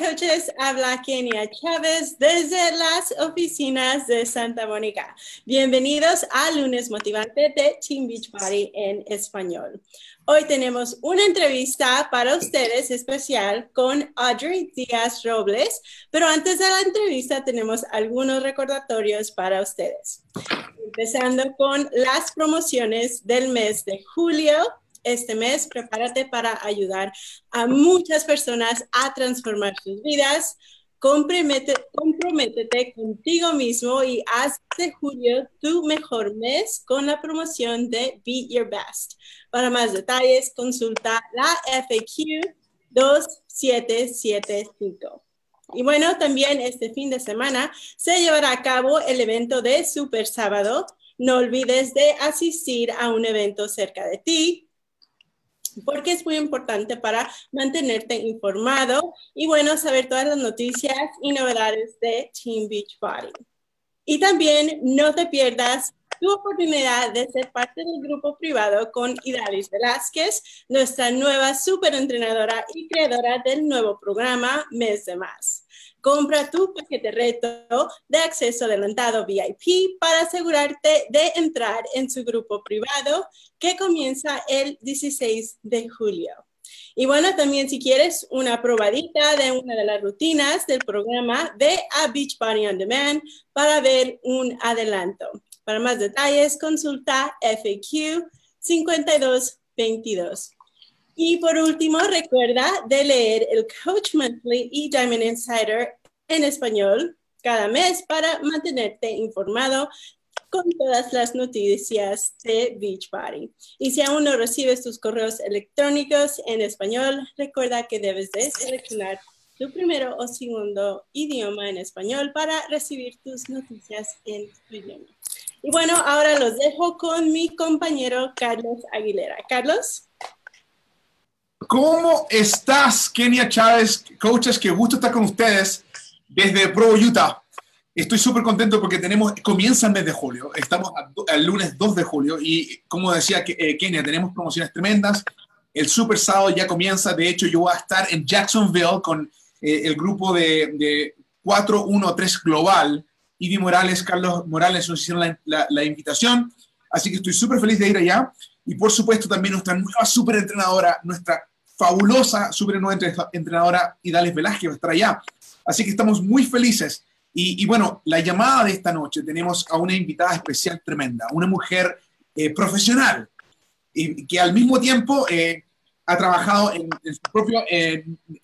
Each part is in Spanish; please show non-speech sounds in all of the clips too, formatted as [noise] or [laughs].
coaches, habla Kenia Chávez desde las oficinas de Santa Mónica. Bienvenidos a Lunes Motivante de Team Beach Party en español. Hoy tenemos una entrevista para ustedes especial con Audrey Díaz Robles, pero antes de la entrevista tenemos algunos recordatorios para ustedes. Empezando con las promociones del mes de julio este mes, prepárate para ayudar a muchas personas a transformar sus vidas. comprométete contigo mismo y haz de julio tu mejor mes con la promoción de Be Your Best. Para más detalles, consulta la FAQ 2775. Y bueno, también este fin de semana se llevará a cabo el evento de Super Sábado. No olvides de asistir a un evento cerca de ti porque es muy importante para mantenerte informado y bueno, saber todas las noticias y novedades de Team Beach Body. Y también no te pierdas tu oportunidad de ser parte del grupo privado con Idalis Velázquez, nuestra nueva superentrenadora y creadora del nuevo programa Mes de Más. Compra tu paquete reto de acceso adelantado VIP para asegurarte de entrar en su grupo privado que comienza el 16 de julio. Y bueno, también si quieres una probadita de una de las rutinas del programa, ve a Beach Body On Demand para ver un adelanto. Para más detalles, consulta FAQ 5222. Y por último, recuerda de leer el Coach Monthly y Diamond Insider en español cada mes para mantenerte informado con todas las noticias de Beachbody. Y si aún no recibes tus correos electrónicos en español, recuerda que debes de seleccionar tu primero o segundo idioma en español para recibir tus noticias en tu idioma. Y bueno, ahora los dejo con mi compañero Carlos Aguilera. Carlos. ¿Cómo estás, Kenia Chávez? Coaches, qué gusto estar con ustedes desde Provo, Utah. Estoy súper contento porque tenemos, comienza el mes de julio, estamos el lunes 2 de julio y como decía eh, Kenia, tenemos promociones tremendas. El Super Sábado ya comienza, de hecho yo voy a estar en Jacksonville con eh, el grupo de, de 413 Global. Ivy Morales, Carlos Morales nos hicieron la, la invitación, así que estoy súper feliz de ir allá. Y por supuesto también nuestra nueva súper entrenadora, nuestra fabulosa super nueva entrenadora Idales Velázquez va a estar allá. Así que estamos muy felices. Y, bueno, la llamada de esta noche tenemos a una invitada especial tremenda, una mujer eh, profesional y que al mismo tiempo eh, ha trabajado en, su propio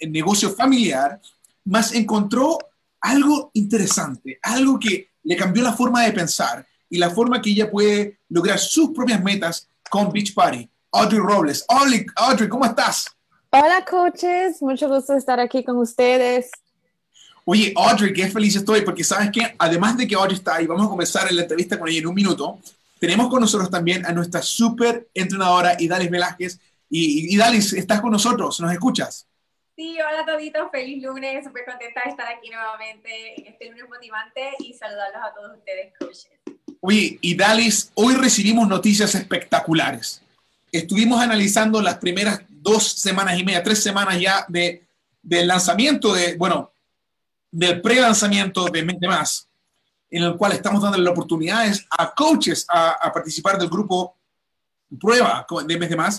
negocio familiar, más encontró algo interesante, algo que le cambió la forma de pensar y la forma que ella puede lograr sus propias metas con Beach Party. Audrey Robles. Audrey, Audrey ¿cómo estás? Hola, coaches. Mucho gusto estar aquí con ustedes. Oye, Audrey, qué feliz estoy porque sabes que además de que Audrey está ahí, vamos a comenzar la entrevista con ella en un minuto. Tenemos con nosotros también a nuestra súper entrenadora Idalis Velázquez. Y Idalis, estás con nosotros, ¿nos escuchas? Sí, hola toditos, feliz lunes, súper contenta de estar aquí nuevamente en este lunes motivante y saludarlos a todos ustedes, coaches. Oye, Idalis, hoy recibimos noticias espectaculares. Estuvimos analizando las primeras dos semanas y media, tres semanas ya de, del lanzamiento de, bueno, del pre-lanzamiento de Mente Más, en el cual estamos dando las oportunidades a coaches a, participar del grupo prueba de Mes de Más.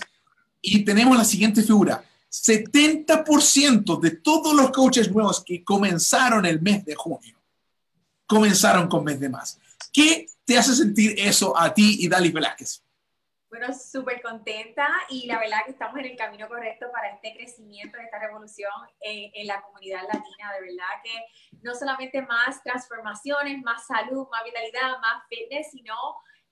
Y tenemos la siguiente figura. 70% de todos los coaches nuevos que comenzaron el mes de junio comenzaron con Mes de Más. ¿Qué te hace sentir eso a ti y Dali Velázquez? Bueno, súper contenta y la verdad que estamos en el camino correcto para este crecimiento, esta revolución en, la comunidad latina. De verdad que no solamente más transformaciones, más salud, más vitalidad, más fitness, sino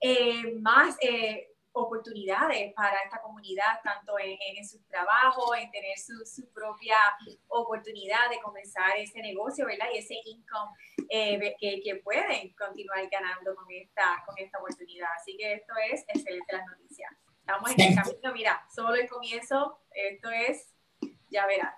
eh, más eh, oportunidades para esta comunidad, tanto en, en su trabajo, en tener su, su, propia oportunidad de comenzar ese negocio, ¿verdad? Y ese income eh, que, que, pueden continuar ganando con esta, con esta oportunidad. Así que esto es excelente las noticias. Estamos en el camino, mira, solo el comienzo, esto es, ya verán.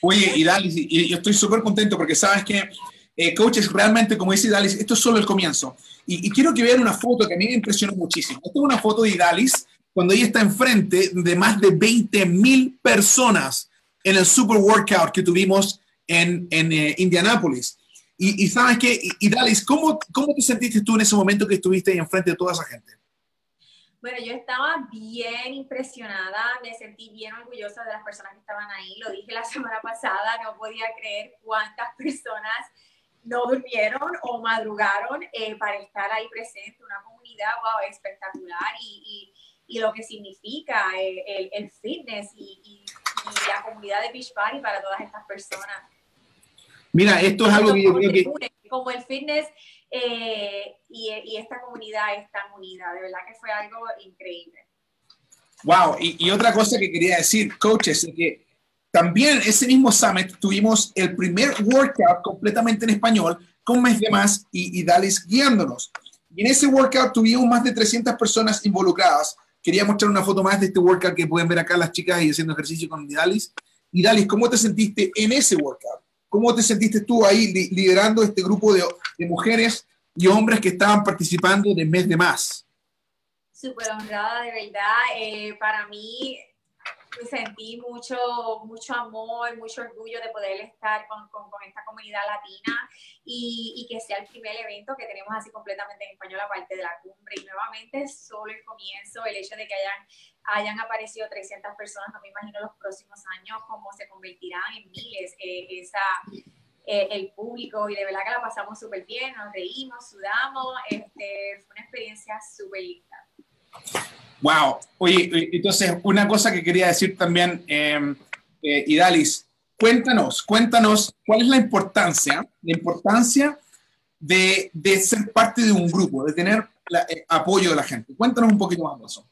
Oye, y Dalis, y yo estoy súper contento porque sabes que, eh, coaches, realmente, como dice Dalis, esto es solo el comienzo. Y, quiero que vean una foto que a mí me impresionó muchísimo. Esta es una foto de Idalis cuando ella está enfrente de más de 20 mil personas en el super workout que tuvimos en, en eh, Indianápolis. Y, y, sabes qué, y, y Dalis, ¿cómo, ¿cómo te sentiste tú en ese momento que estuviste ahí enfrente de toda esa gente? Bueno, yo estaba bien impresionada, me sentí bien orgullosa de las personas que estaban ahí. Lo dije la [laughs] semana pasada, no podía creer cuántas personas no durmieron o madrugaron eh, para estar ahí presente. Una comunidad, wow, espectacular y, y, y lo que significa el, el, fitness y, y, la comunidad de Beach Party para todas estas personas. Mira, esto es algo que yo creo que... Como el fitness eh, y, esta comunidad es tan unida, de verdad que fue algo increíble. Wow, y, y otra cosa que quería decir, coaches, es que también ese mismo summit tuvimos el primer workout completamente en español con mes de más y, y guiándonos. Y en ese workout tuvimos más de 300 personas involucradas. Quería mostrar una foto más de este workout que pueden ver acá las chicas y haciendo ejercicio con Dalis. Y Dalis, ¿cómo te sentiste en ese workout? ¿Cómo te sentiste tú ahí liderando este grupo de, de mujeres y hombres que estaban participando de Mes de Más? Súper honrada, de verdad. Eh, para mí, sentí mucho, mucho amor, mucho orgullo de poder estar con, con, esta comunidad latina y, y, que sea el primer evento que tenemos así completamente en español, aparte de la cumbre. Y nuevamente, solo el comienzo, el hecho de que hayan, hayan aparecido 300 personas, no me imagino los próximos años cómo se convertirán en miles. Eh, esa, eh, el público y de verdad que la pasamos súper bien, nos reímos, sudamos, este, fue una experiencia súper linda. Wow. Oye, entonces, una cosa que quería decir también, eh, eh, Idalis, cuéntanos, cuéntanos cuál es la importancia, la importancia de, de ser parte de un grupo, de tener la, eh, apoyo de la gente. Cuéntanos un poquito más de eso.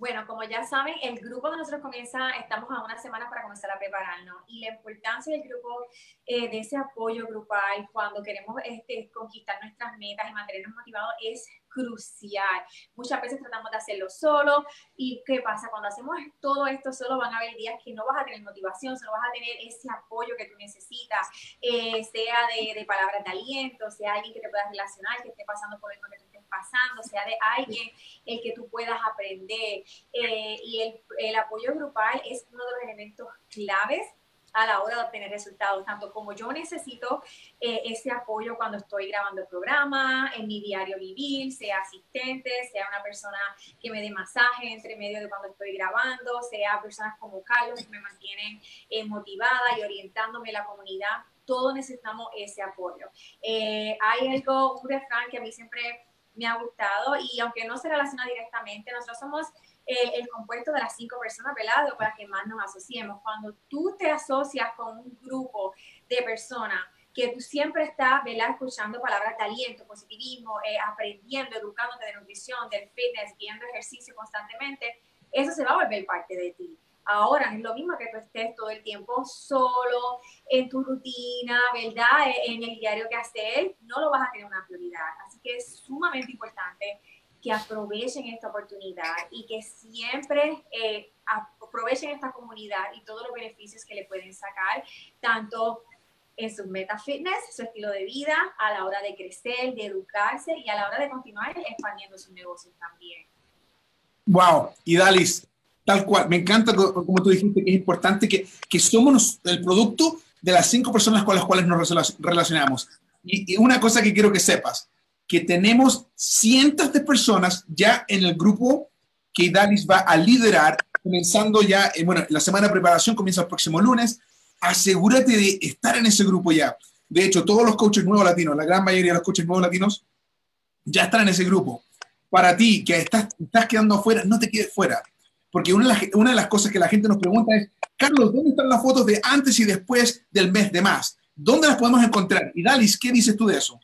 Bueno, como ya saben, el grupo de nosotros comienza, estamos a una semana para comenzar a prepararnos y la importancia del grupo, eh, de ese apoyo grupal cuando queremos este, conquistar nuestras metas y mantenernos motivados es crucial. Muchas veces tratamos de hacerlo solo y ¿qué pasa? Cuando hacemos todo esto solo van a haber días que no vas a tener motivación, solo vas a tener ese apoyo que tú necesitas, eh, sea de, de, palabras de aliento, sea alguien que te pueda relacionar, que esté pasando por el momento pasando, sea de alguien el que tú puedas aprender. Eh, y el, el, apoyo grupal es uno de los elementos claves a la hora de obtener resultados, tanto como yo necesito eh, ese apoyo cuando estoy grabando el programa, en mi diario vivir, sea asistente, sea una persona que me dé masaje entre medio de cuando estoy grabando, sea personas como Carlos que me mantienen eh, motivada y orientándome en la comunidad, todos necesitamos ese apoyo. Eh, hay algo, un refrán que a mí siempre me ha gustado y aunque no se relaciona directamente, nosotros somos eh, el compuesto de las cinco personas, ¿verdad? Para que más nos asociemos. Cuando tú te asocias con un grupo de personas que tú siempre estás, ¿verdad? Escuchando palabras de aliento, positivismo, eh, aprendiendo, educándote de nutrición, del fitness, viendo ejercicio constantemente, eso se va a volver parte de ti. Ahora es lo mismo que tú estés todo el tiempo solo, en tu rutina, ¿verdad? E, en el diario que hacer, no lo vas a tener una prioridad. Así que es sumamente importante que aprovechen esta oportunidad y que siempre eh, aprovechen esta comunidad y todos los beneficios que le pueden sacar, tanto en sus metas fitness, su estilo de vida, a la hora de crecer, de educarse y a la hora de continuar expandiendo sus negocios también. Wow, y Dalis, Tal cual, me encanta como tú dijiste que es importante que, que somos el producto de las cinco personas con las cuales nos relacionamos. Y, y, una cosa que quiero que sepas, que tenemos cientos de personas ya en el grupo que Dalis va a liderar, comenzando ya, eh, bueno, la semana de preparación comienza el próximo lunes. Asegúrate de estar en ese grupo ya. De hecho, todos los coaches nuevos latinos, la gran mayoría de los coaches nuevos latinos, ya están en ese grupo. Para ti, que estás, estás quedando afuera, no te quedes fuera porque una de, las, una de las cosas que la gente nos pregunta es, Carlos, ¿dónde están las fotos de antes y después del mes de más? ¿Dónde las podemos encontrar? Y Dalis, ¿qué dices tú de eso?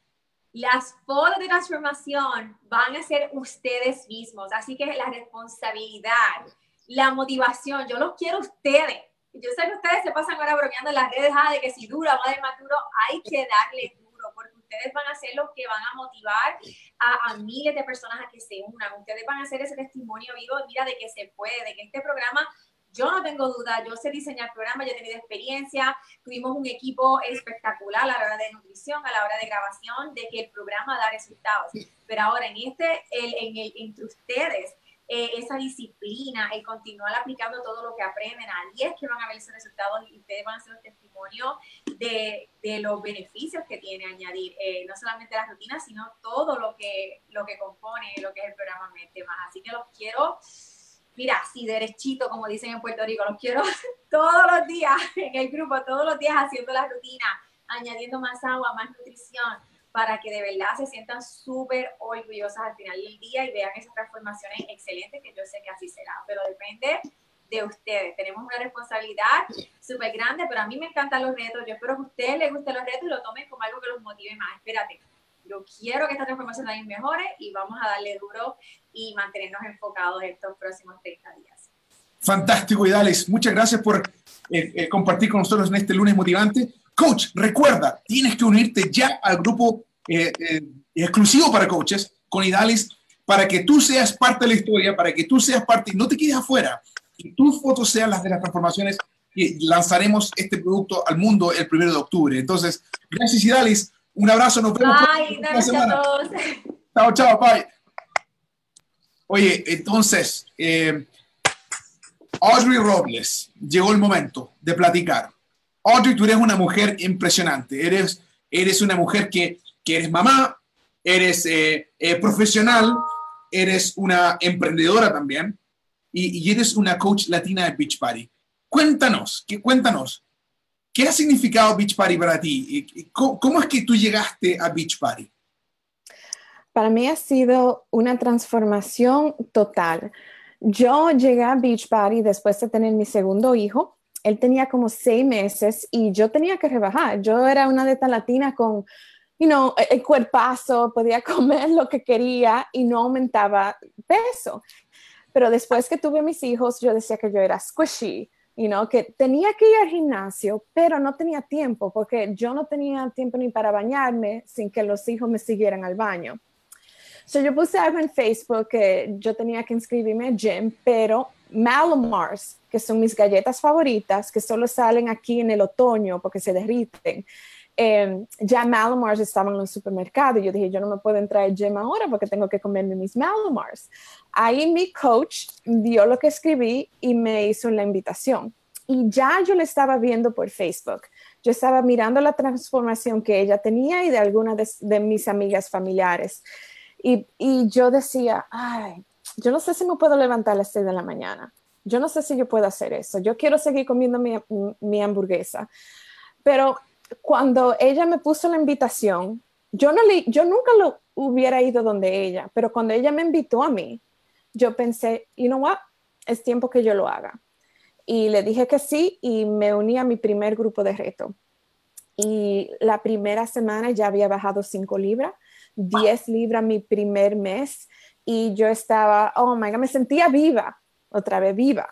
Las fotos de transformación van a ser ustedes mismos, así que la responsabilidad, la motivación, yo los quiero ustedes. Yo sé que ustedes se pasan ahora bromeando en las redes ah, de que si dura, va de maduro, hay que darle ustedes van a ser los que van a motivar a, a, miles de personas a que se unan. Ustedes van a ser ese testimonio vivo, mira, de que se puede, de que este programa yo no tengo duda, yo sé diseñar programas, yo he tenido experiencia, tuvimos un equipo espectacular a la hora de nutrición, a la hora de grabación, de que el programa da resultados. Pero ahora en este, el, en el, entre ustedes, eh, esa disciplina, el continuar aplicando todo lo que aprenden, ahí es que van a ver esos resultados y ustedes van a ser un testimonio de, de los beneficios que tiene añadir, eh, no solamente las rutinas, sino todo lo que, lo que compone lo que es el programa Mente Más. Así que los quiero mira, así derechito, como dicen en Puerto Rico, los quiero [laughs] todos los días en el grupo, todos los días haciendo la rutina, añadiendo más agua, más nutrición, para que de verdad se sientan súper orgullosas al final del día y vean esas transformaciones excelentes, que yo sé que así será, pero depende de ustedes. Tenemos una responsabilidad súper grande, pero a mí me encantan los retos. Yo espero que a ustedes les gusten los retos y lo tomen como algo que los motive más. Espérate, yo quiero que esta transformación también mejore y vamos a darle duro y mantenernos enfocados estos próximos 30 días. Fantástico, Idales. Muchas gracias por eh, eh, compartir con nosotros en este lunes motivante. Coach, recuerda, tienes que unirte ya al grupo eh, exclusivo para coaches con Idales para que tú seas parte de la historia, para que tú seas parte y no te quedes afuera, y tus fotos sean las de las transformaciones y lanzaremos este producto al mundo el primero de octubre. Entonces, gracias Idalis, un abrazo, nos vemos. Bye, gracias a todos. Chao, chao, bye. Oye, entonces, eh, Audrey Robles, llegó el momento de platicar. Audrey, tú eres una mujer impresionante. Eres, eres una mujer que, que eres mamá, eres eh, eh, profesional, eres una emprendedora también y, y, eres una coach latina de Beach Party. Cuéntanos, que, cuéntanos, ¿qué ha significado Beach Party para ti? ¿Cómo, ¿Cómo es que tú llegaste a Beach Party? Para mí ha sido una transformación total. Yo llegué a Beach Party después de tener mi segundo hijo. Él tenía como seis meses y yo tenía que rebajar. Yo era una de latina con, you know, el cuerpazo, podía [laughs] comer lo que quería y no aumentaba peso. Pero después que tuve mis hijos, yo decía que yo era squishy, you know, que tenía que ir al gimnasio, pero no tenía tiempo porque yo no tenía tiempo ni para bañarme sin que los hijos me siguieran al baño. So yo puse algo en Facebook que yo tenía que inscribirme al gym, pero Malomars, que son mis galletas favoritas, que solo salen aquí en el otoño porque se derriten, eh, ya Malomars estaban en los supermercados. Yo dije, yo no me puedo entrar al gym ahora porque tengo que comerme mis Malomars. Ahí mi coach vio lo que escribí y me hizo la invitación. Y ya yo le estaba viendo por Facebook. Yo estaba mirando la transformación que ella tenía y de algunas de, de mis amigas familiares. Y, y, yo decía, ay, yo no sé si me puedo levantar a las 6 de la mañana. Yo no sé si yo puedo hacer eso. Yo quiero seguir comiendo mi, mi hamburguesa. Pero cuando ella me puso la invitación, yo, no le, yo nunca lo hubiera ido donde ella, pero cuando ella me invitó a mí, yo pensé, you know what, es tiempo que yo lo haga. Y le dije que sí y me uní a mi primer grupo de reto. Y la primera semana ya había bajado 5 libras 10 libras mi primer mes y yo estaba, oh my God, me sentía viva, otra vez viva.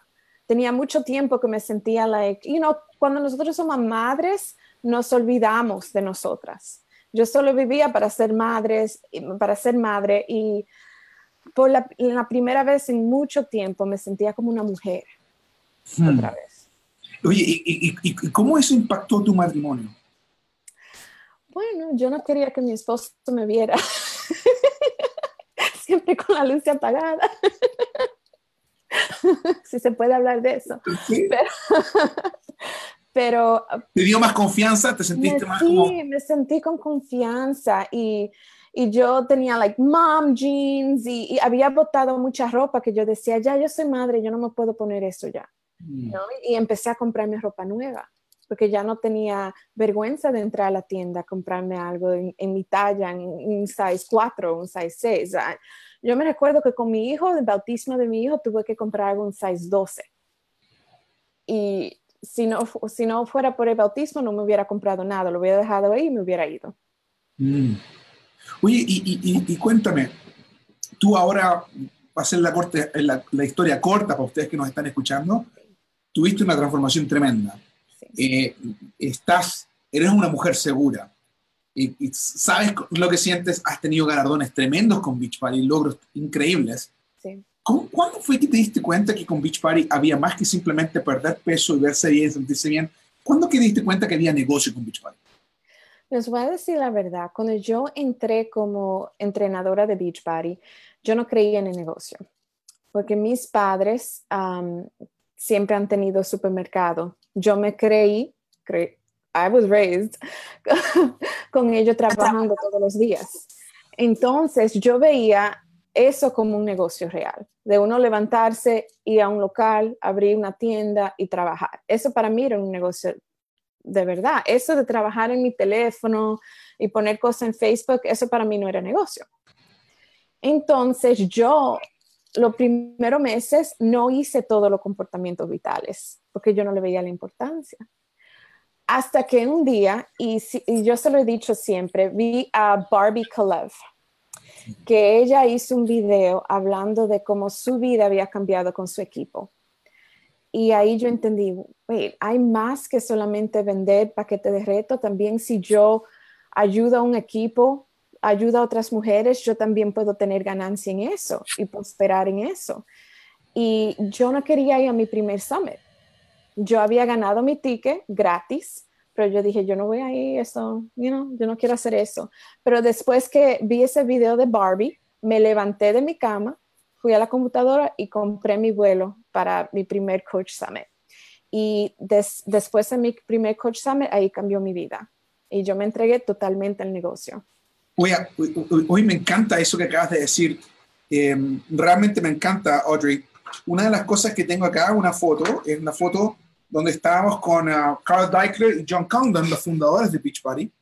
Tenía mucho tiempo que me sentía like, you know, cuando nosotros somos madres, nos olvidamos de nosotras. Yo solo vivía para ser madres, para ser madre y por la, la primera vez en mucho tiempo me sentía como una mujer. Hmm. Otra vez. Oye, ¿y, y, y cómo eso impactó tu matrimonio? Bueno, yo no quería que mi esposo me viera. [laughs] Siempre con la luz apagada. [laughs] si se puede hablar de eso. Pero, pero, ¿Te dio más confianza? ¿Te sentiste más sí, como...? me sentí con confianza y, y yo tenía like mom jeans y, y, había botado mucha ropa que yo decía, ya yo soy madre, yo no me puedo poner eso ya. Mm. ¿no? Y empecé a comprarme ropa nueva porque ya no tenía vergüenza de entrar a la tienda a comprarme algo en, en mi talla, en un size 4, un size 6. Yo me recuerdo que con mi hijo, el bautismo de mi hijo, tuve que comprar algo un size 12. Y si no, si no fuera por el bautismo, no me hubiera comprado nada, lo hubiera dejado ahí y me hubiera ido. Mm. Oye, y, y, y, cuéntame, tú ahora, va a ser la, corte, la, la historia corta para ustedes que nos están escuchando, tuviste una transformación tremenda eh, estás, eres una mujer segura y, y, sabes lo que sientes, has tenido galardones tremendos con Beach Party, logros increíbles. Sí. ¿Cómo, ¿Cuándo fue que te diste cuenta que con Beach Party había más que simplemente perder peso y verse bien, sentirse bien? ¿Cuándo que te diste cuenta que había negocio con Beach Party? Les voy a decir la verdad, cuando yo entré como entrenadora de Beach Party, yo no creía en el negocio. porque mis padres siempre han tenido supermercado. Yo me creí, I was raised [laughs] con ellos trabajando todos los días. Entonces yo veía eso como un negocio real, de uno levantarse, ir a un local, abrir una tienda y trabajar. Eso para mí era un negocio de verdad. Eso de trabajar en mi teléfono y poner cosas en Facebook, eso para mí no era negocio. Entonces yo los primeros meses no hice todos los comportamientos vitales porque yo no le veía la importancia. Hasta que un día, y, yo se lo he dicho siempre, vi a Barbie Kalev, que ella hizo un video hablando de cómo su vida había cambiado con su equipo. Y ahí yo entendí, hay más que solamente vender paquetes de reto, también si yo ayudo a un equipo ayuda a otras mujeres, yo también puedo tener ganancia en eso y prosperar en eso. Y yo no quería ir a mi primer summit. Yo había ganado mi ticket gratis, pero yo dije, yo no voy a ir eso, you know, yo no quiero hacer eso. Pero después que vi ese video de Barbie, me levanté de mi cama, fui a la computadora y compré mi vuelo para mi primer Coach Summit. Y después de mi primer Coach Summit, ahí cambió mi vida. Y yo me entregué totalmente al negocio. Hoy, me encanta eso que acabas de decir. Em, realmente me encanta, Audrey. Una de las cosas que tengo acá, una foto, es una foto donde estábamos con uh, Carl Deichler y John Condon, los fundadores de Beachbody,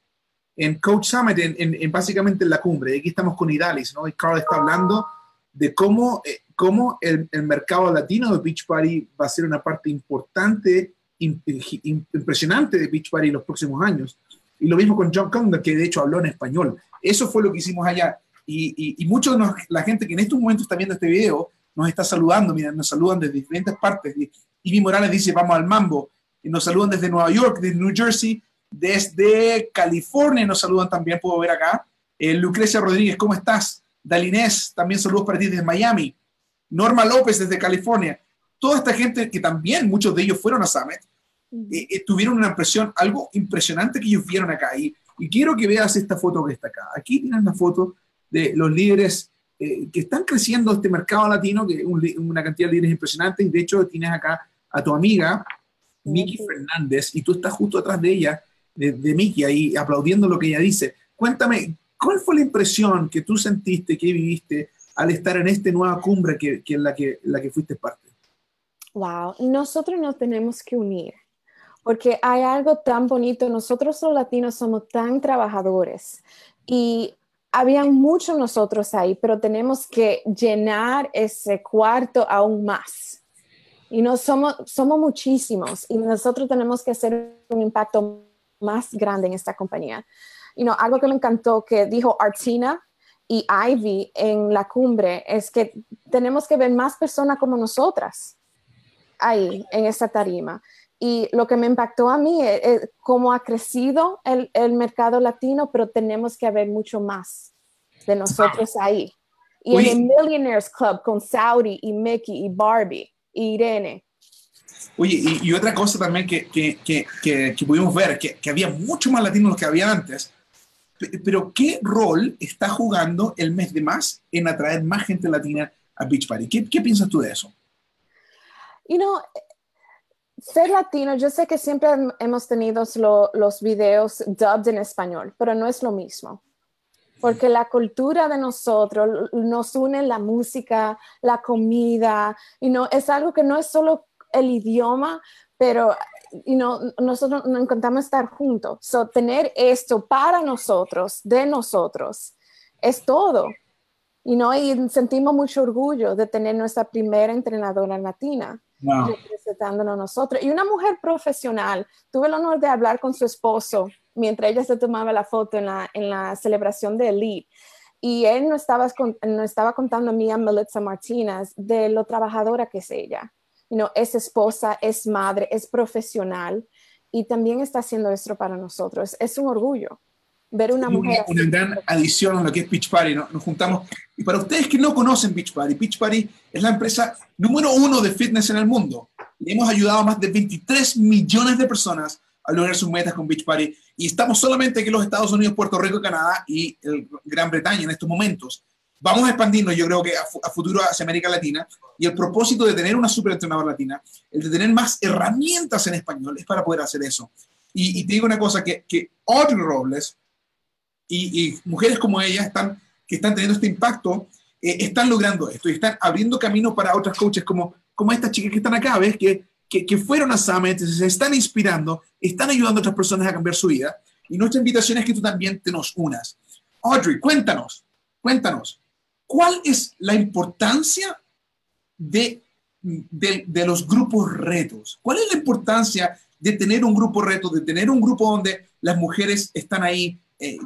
en Coach Summit, en, básicamente en la cumbre. aquí estamos con Idalis, ¿no? Y Carl está hablando de cómo, eh, cómo el, mercado latino de Beachbody va a ser una parte importante, impresionante de Beachbody en los próximos años. Y lo mismo con John Condon, que de hecho habló en español. Eso fue lo que hicimos allá. Y, y, muchos de la gente que en estos momentos está viendo este video nos está saludando, mira, nos saludan desde diferentes partes. Ivy Morales dice, vamos al mambo. Y nos saludan desde Nueva York, desde New Jersey, desde California, nos saludan también, puedo ver acá. Eh, Lucrecia Rodríguez, ¿cómo estás? Dalinés, también saludos para ti desde Miami. Norma López desde California. Toda esta gente que también, muchos de ellos fueron a Summit, eh, eh, tuvieron una impresión, algo impresionante que ellos vieron acá. Y y quiero que veas esta foto que está acá. Aquí tienes la foto de los líderes eh, que están creciendo este mercado latino, que una cantidad de líderes impresionantes. Y de hecho tienes acá a tu amiga, Miki Fernández, y tú estás justo atrás de ella, de, de Miki, ahí aplaudiendo lo que ella dice. Cuéntame, ¿cuál fue la impresión que tú sentiste, que viviste al estar en esta nueva cumbre que, que, la que, la que fuiste parte? Wow, nosotros nos tenemos que unir porque hay algo tan bonito. Nosotros los latinos somos tan trabajadores y habían muchos nosotros ahí, pero tenemos que llenar ese cuarto aún más. Y no somos, somos muchísimos y nosotros tenemos que hacer un impacto más grande en esta compañía. You know, algo que me encantó que dijo Artina y Ivy en la cumbre es que tenemos que ver más personas como nosotras ahí en esta tarima. Y lo que me impactó a mí es, cómo ha crecido el, el, mercado latino, pero tenemos que haber mucho más de nosotros ahí. Y en el Millionaires Club con Saudi y Mickey y Barbie y Irene. Oye, y, y otra cosa también que, que, que, que pudimos ver, que, había mucho más latinos que había antes, pero ¿qué rol está jugando el mes de más en atraer más gente latina a Beach Party? ¿Qué, qué piensas tú de eso? You know, ser latino, yo sé que siempre hemos tenido los videos dubbed en español, pero no es lo mismo. Porque la cultura de nosotros nos une la música, la comida, y no es algo que no es solo el idioma, pero y no, nosotros nos encantamos estar juntos. So, tener esto para nosotros, de nosotros, es todo. Y, ¿no? y sentimos mucho orgullo de tener nuestra primera entrenadora latina representándonos nosotros. Y una mujer profesional, tuve el honor de hablar con su esposo mientras ella se tomaba la foto en la, en la celebración de Elite. Y él nos estaba, nos estaba contando a mí, a Melissa Martínez, de lo trabajadora que es ella. You know, es esposa, es madre, es profesional y también está haciendo esto para nosotros. Es un orgullo ver una mujer. Una, gran adición a lo que es Beach Party, ¿no? Nos juntamos. Y para ustedes que no conocen Beach Party, Beach Party es la empresa número uno de fitness en el mundo. Y hemos ayudado a más de 23 millones de personas a lograr sus metas con Beach Party. Y estamos solamente aquí en los Estados Unidos, Puerto Rico, Canadá y Gran Bretaña en estos momentos. vamos a expandirnos, yo creo que a, futuro hacia América Latina, y el propósito de tener una super entrenadora latina, el de tener más herramientas en español, es para poder hacer eso. Y, te digo una cosa, que, que Audrey Robles y, mujeres como ella están, que están teniendo este impacto, eh, están logrando esto y están abriendo camino para otras coaches como, como estas chicas que están acá, ¿ves? Que, que, que fueron a Summit, se están inspirando, están ayudando a otras personas a cambiar su vida. Y nuestra invitación es que tú también te nos unas. Audrey, cuéntanos, cuéntanos, ¿cuál es la importancia de, de, de, los grupos retos? ¿Cuál es la importancia de tener un grupo reto, de tener un grupo donde las mujeres están ahí eh,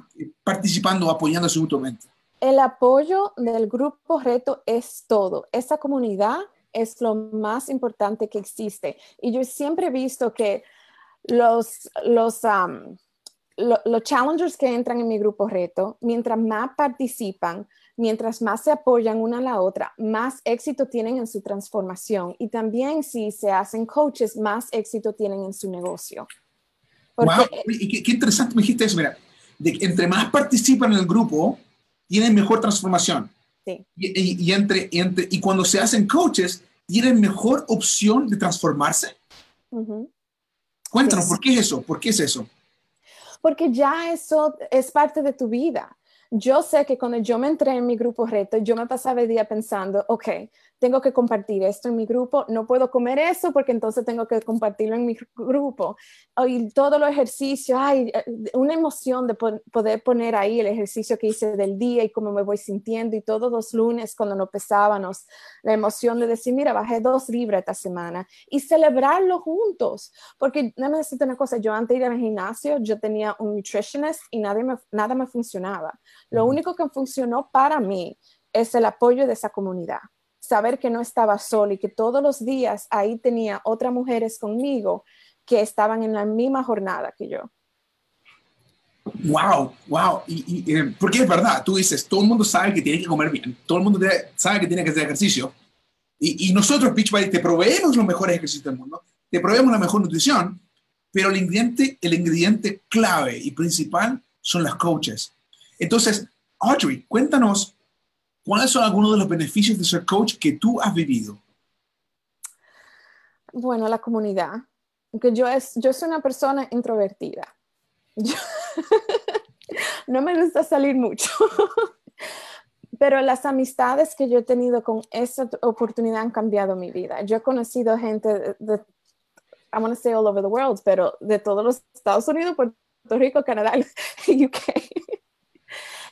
participando, apoyándose mutuamente? El apoyo del grupo reto es todo. Esa comunidad es lo más importante que existe. Y yo siempre he visto que los, los, los challengers que entran en mi grupo reto, mientras más participan, mientras más se apoyan una a la otra, más éxito tienen en su transformación. Y también si se hacen coaches, más éxito tienen en su negocio. wow, qué, qué, interesante me dijiste eso. Mira, de entre más participan en el grupo, tienen mejor transformación. Sí. Y, entre, entre, y cuando se hacen coaches, tienen mejor opción de transformarse. Cuéntanos, ¿por qué es eso? ¿Por qué es eso? Porque ya eso es parte de tu vida. Yo sé que cuando yo me entré en mi grupo reto, yo me pasaba el día pensando, ok, tengo que compartir esto en mi grupo, no puedo comer eso porque entonces tengo que compartirlo en mi grupo. Y todo los ejercicios, hay eh, una emoción de poder poner ahí el ejercicio que hice del día y cómo me voy sintiendo. Y todos los lunes cuando nos pesábamos, la emoción de decir, mira, bajé dos libras esta semana y celebrarlo juntos. Porque, déjame decirte una cosa, yo antes de ir al gimnasio, yo tenía un nutritionist y nada me, nada me funcionaba. Lo único que funcionó para mí es el apoyo de esa comunidad saber que no estaba sola y que todos los días ahí tenía otras mujeres conmigo que estaban en la misma jornada que yo. Wow, wow. Y, eh, porque es verdad, tú dices, todo el mundo sabe que tiene que comer bien, todo el mundo sabe que tiene que hacer ejercicio. Y, y nosotros, Beachbody, te proveemos los mejores ejercicios del mundo, te proveemos la mejor nutrición, pero el ingrediente, el ingrediente clave y principal son las coaches. Entonces, Audrey, cuéntanos ¿Cuáles son algunos de los beneficios de ser coach que tú has vivido? Bueno, la comunidad. Porque yo, es, yo soy una persona introvertida. [laughs] no me gusta salir mucho. [laughs] Pero las amistades que yo he tenido con esa oportunidad han cambiado mi vida. Yo he conocido gente de, de I want to say all over the world, pero de todos los Estados Unidos, Puerto Rico, Canadá [laughs] UK.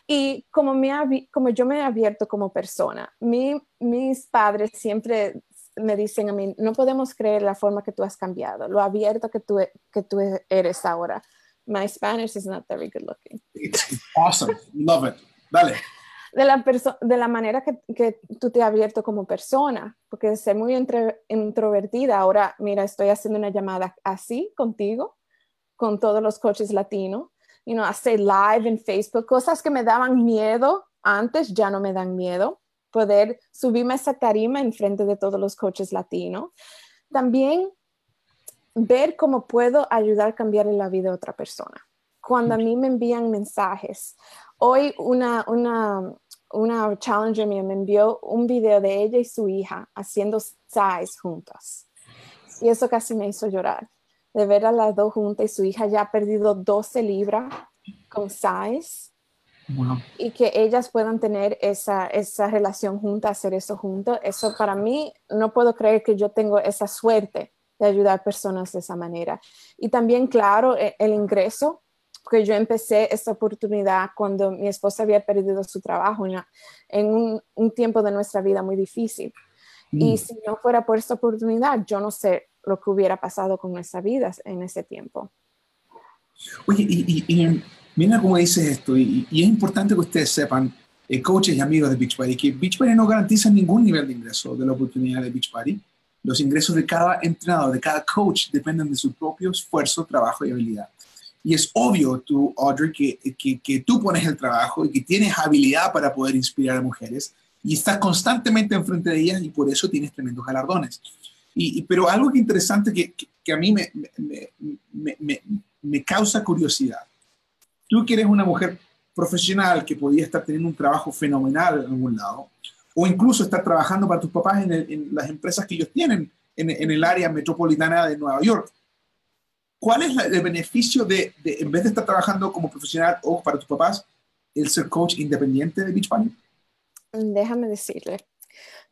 Y como, me, como yo me he abierto como persona, mis padres siempre me dicen a mí, no podemos creer la forma que tú has cambiado, lo abierto que tú, que tú eres ahora. My Spanish is not very good looking. It's awesome. Love it. Dale. De la, de la manera que, que, tú te has abierto como persona, porque de ser muy introvertida, ahora, mira, estoy haciendo una llamada así contigo, con todos los coaches latinos, you know, hacer live en Facebook, cosas que me daban miedo antes ya no me dan miedo. Poder subirme a esa tarima en frente de todos los coaches latinos. También ver cómo puedo ayudar a cambiar la vida de otra persona. Cuando a mí me envían mensajes. Hoy una, una, una challenger me envió un video de ella y su hija haciendo size juntas. Y eso casi me hizo llorar de ver a las dos juntas y su hija ya ha perdido 12 libras con size. Y que ellas puedan tener esa, esa relación juntas, hacer eso juntos. Eso para mí, no puedo creer que yo tengo esa suerte de ayudar a personas de esa manera. Y también, claro, e, el, ingreso, que yo empecé esta oportunidad cuando mi esposa había perdido su trabajo en, un, un, tiempo de nuestra vida muy difícil. Y mm. si no fuera por esta oportunidad, yo no sé lo que hubiera pasado con nuestras vidas en ese tiempo. Oye, y, mira cómo dices esto, y, es importante que ustedes sepan, eh, coaches y amigos de Beachbody, que Beachbody no garantiza ningún nivel de ingreso de la oportunidad de Beachbody. Los ingresos de cada entrenador, de cada coach, dependen de su propio esfuerzo, trabajo y habilidad. Y es obvio, tú, Audrey, que, que, que, tú pones el trabajo y que tienes habilidad para poder inspirar a mujeres y estás constantemente enfrente de ellas y por eso tienes tremendos galardones. Y, pero algo que interesante que, a mí me, causa curiosidad. Tú que eres una mujer profesional que podía estar teniendo un trabajo fenomenal en algún lado, o incluso estar trabajando para tus papás en, las empresas que ellos tienen en, el área metropolitana de Nueva York. ¿Cuál es el beneficio de, en vez de estar trabajando como profesional o para tus papás, el ser coach independiente de Beachbody? Déjame decirle,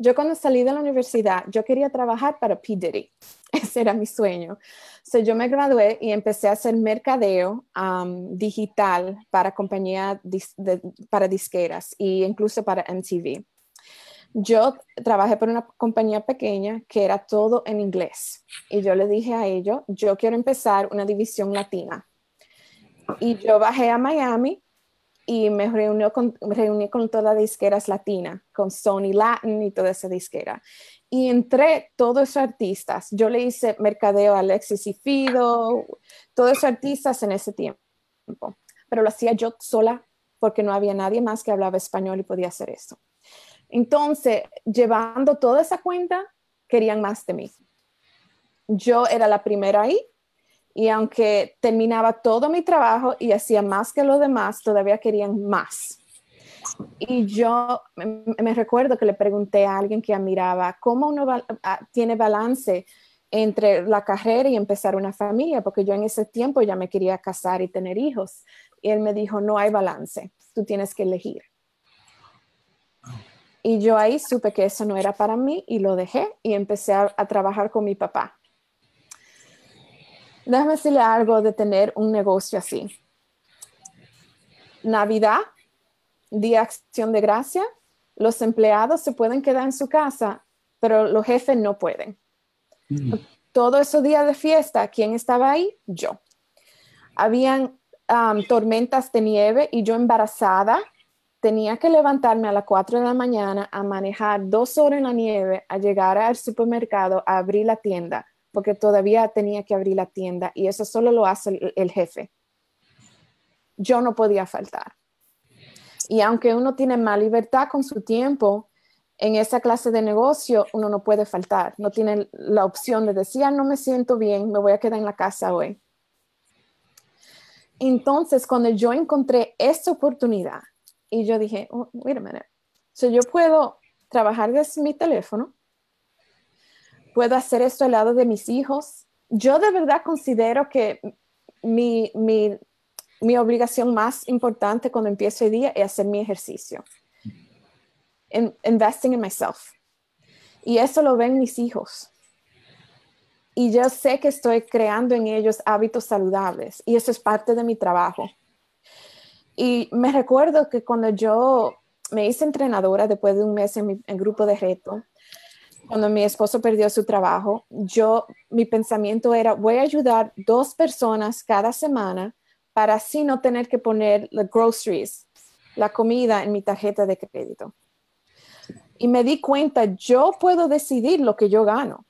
yo cuando salí de la universidad, yo quería trabajar para P. Diddy. [laughs] Ese era mi sueño. So, yo me gradué y empecé a hacer mercadeo um, digital para compañías para disqueras e incluso para MTV. Yo trabajé por una compañía pequeña que era todo en inglés y yo le dije a ellos, yo quiero empezar una división latina. Y yo bajé a Miami y me reuní con, reuní con todas las disqueras latinas, con Sony Latin y toda esa disquera. Y entre todos esos artistas, yo le hice mercadeo a Alexis y Fido, todos esos artistas en ese tiempo, pero lo hacía yo sola porque no había nadie más que hablaba español y podía hacer eso. Entonces, llevando toda esa cuenta, querían más de mí. Yo era la primera ahí y aunque terminaba todo mi trabajo y hacía más que los demás, todavía querían más. Y yo me, recuerdo que le pregunté a alguien que admiraba cómo uno tiene balance entre la carrera y empezar una familia, porque yo en ese tiempo ya me quería casar y tener hijos. Y él me dijo, no hay balance, tú tienes que elegir. Y yo ahí supe que eso no era para mí y lo dejé y empecé a trabajar con mi papá déjame decirle algo de tener un negocio así. Navidad, Día Acción de Gracia, los empleados se pueden quedar en su casa, pero los jefes no pueden. Mm. Todo esos días de fiesta, ¿quién estaba ahí? Yo. Habían tormentas de nieve y yo embarazada tenía que levantarme a las 4 de la mañana a manejar dos horas en la nieve, a llegar al supermercado, a abrir la tienda porque todavía tenía que abrir la tienda y eso solo lo hace el, jefe. Yo no podía faltar. Y aunque uno tiene más libertad con su tiempo, en esa clase de negocio uno no puede faltar, no tiene la opción de decir, ah, no me siento bien, me voy a quedar en la casa hoy. Entonces, cuando yo encontré esta oportunidad y yo dije, oh, wait a minute, so yo puedo trabajar desde mi teléfono, puedo hacer esto al lado de mis hijos. Yo de verdad considero que mi, mi, obligación más importante cuando empiezo el día es hacer mi ejercicio. investing in myself. Y eso lo ven mis hijos. Y yo sé que estoy creando en ellos hábitos saludables y eso es parte de mi trabajo. Y me recuerdo que cuando yo me hice entrenadora después de un mes en mi grupo de reto, cuando mi esposo perdió su trabajo, yo, mi pensamiento era, voy a ayudar dos personas cada semana para así no tener que poner los groceries, la comida en mi tarjeta de crédito. Y me di cuenta, yo puedo decidir lo que yo gano.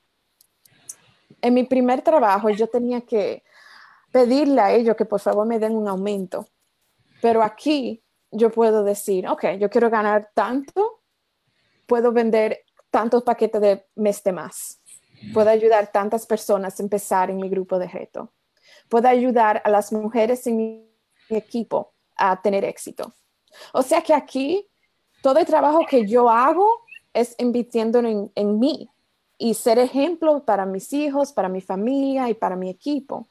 En mi primer trabajo yo tenía que pedirle a ellos que por favor me den un aumento. Pero aquí yo puedo decir, ok, yo quiero ganar tanto, puedo vender tantos paquetes de mes de más. Puedo ayudar tantas personas a empezar en mi grupo de reto. Puedo ayudar a las mujeres en mi equipo a tener éxito. O sea que aquí todo el trabajo que yo hago es invirtiendo en, en mí y ser ejemplo para mis hijos, para mi familia y para mi equipo.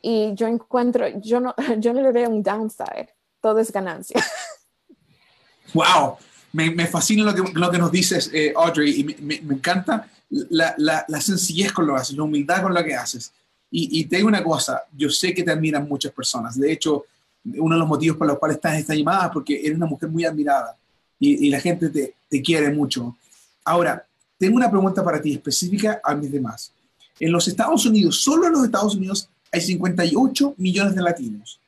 Y yo encuentro, yo no, [laughs] yo no le veo un downside, todo es ganancia. [laughs] ¡Wow! Me, fascina lo que, nos dices, eh, Audrey, y me, encanta la, la, sencillez con lo que haces, la humildad con lo que haces. Y, te digo una cosa, yo sé que te admiran muchas personas. De hecho, uno de los motivos por los cuales estás en esta llamada es porque eres una mujer muy admirada y, la gente te, te, quiere mucho. Ahora, tengo una pregunta para ti específica a mis demás. En los Estados Unidos, solo en los Estados Unidos, hay 58 millones de latinos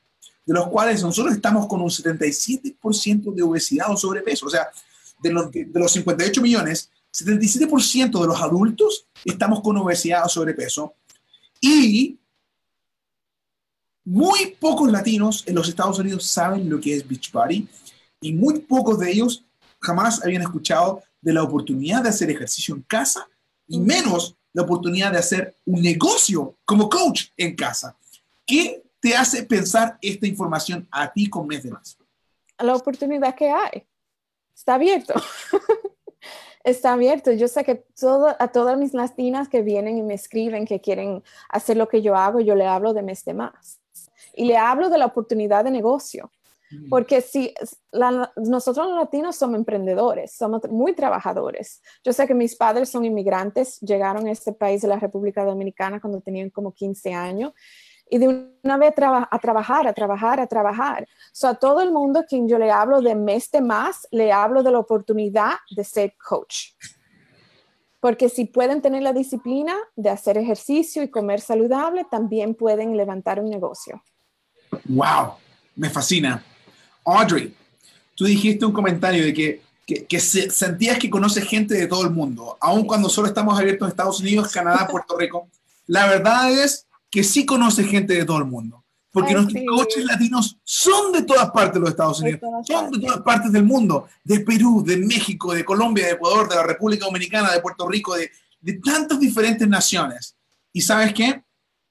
de los cuales nosotros estamos con un 77% de obesidad o sobrepeso. O sea, de los, de los 58 millones, 77% de los adultos estamos con obesidad o sobrepeso. Y muy pocos latinos en los Estados Unidos saben lo que es Beachbody y muy pocos de ellos jamás habían escuchado de la oportunidad de hacer ejercicio en casa y menos la oportunidad de hacer un negocio como coach en casa. ¿Qué te hace pensar esta información a ti con mes de más? La oportunidad que hay. Está abierto. [laughs] Está abierto. Yo sé que todo, a todas mis latinas que vienen y me escriben que quieren hacer lo que yo hago, yo le hablo de mes de más. Y le hablo de la oportunidad de negocio. Mm. Porque si nosotros los latinos somos emprendedores, somos muy trabajadores. Yo sé que mis padres son inmigrantes, llegaron a este país de la República Dominicana cuando tenían como 15 años y de una vez a trabajar, a trabajar, a trabajar. So, a todo el mundo quien yo le hablo de mes de más, le hablo de la oportunidad de ser coach. Porque si pueden tener la disciplina de hacer ejercicio y comer saludable, también pueden levantar un negocio. ¡Wow! Me fascina. Audrey, tú dijiste un comentario de que, que, sentías que conoces gente de todo el mundo, aun cuando solo estamos abiertos en Estados Unidos, Canadá, Puerto Rico. La verdad es que sí conoce gente de todo el mundo. Porque nuestros coaches latinos son de todas partes de los Estados Unidos, son de todas partes del mundo, de Perú, de México, de Colombia, de Ecuador, de la República Dominicana, de Puerto Rico, de, de tantas diferentes naciones. Y sabes qué?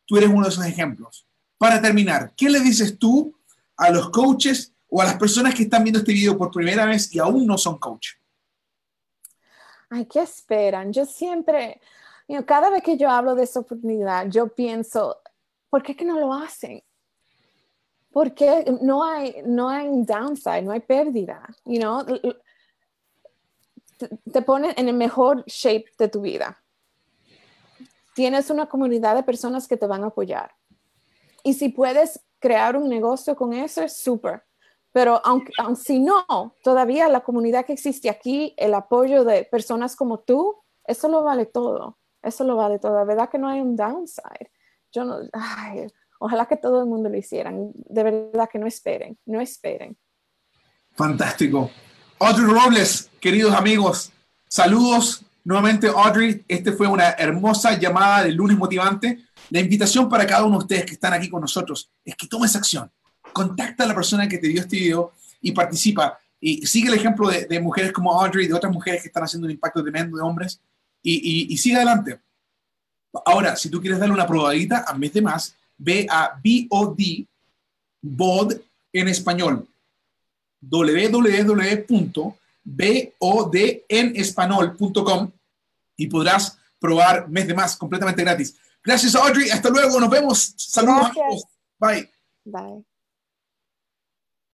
Tú eres uno de esos ejemplos. Para terminar, ¿qué le dices tú a los coaches o a las personas que están viendo este video por primera vez y aún no son coach? Ay, ¿qué esperan? Yo siempre, cada vez que yo hablo de esa oportunidad, yo pienso, ¿por qué que no lo hacen? Porque no hay, no hay downside, no hay pérdida, you? Te, te en el mejor shape de tu vida. Tienes una comunidad de personas que te van a apoyar. Y si puedes crear un negocio con eso, es súper. Pero aunque, aunque, si no, todavía la comunidad que existe aquí, el apoyo de personas como tú, eso lo vale todo. Eso lo vale todo. La verdad que no hay un downside. Yo no, ay, ojalá que todo el mundo lo hicieran. De verdad que no esperen, no esperen. Fantástico. Audrey Robles, queridos amigos, saludos nuevamente, Audrey. Este fue una hermosa llamada del lunes motivante. La invitación para cada uno de ustedes que están aquí con nosotros es que tomes acción. Contacta a la persona que te dio este video y participa. Y sigue el ejemplo de, de mujeres como Audrey, de otras mujeres que están haciendo un impacto tremendo de hombres y, sigue adelante. Ahora, si tú quieres darle una probadita a mes de más, ve a BOD, BOD en español, www.bodenespanol.com y podrás probar mes de más completamente gratis. Gracias, Audrey. Hasta luego. Nos vemos. Saludos. Bye. Bye.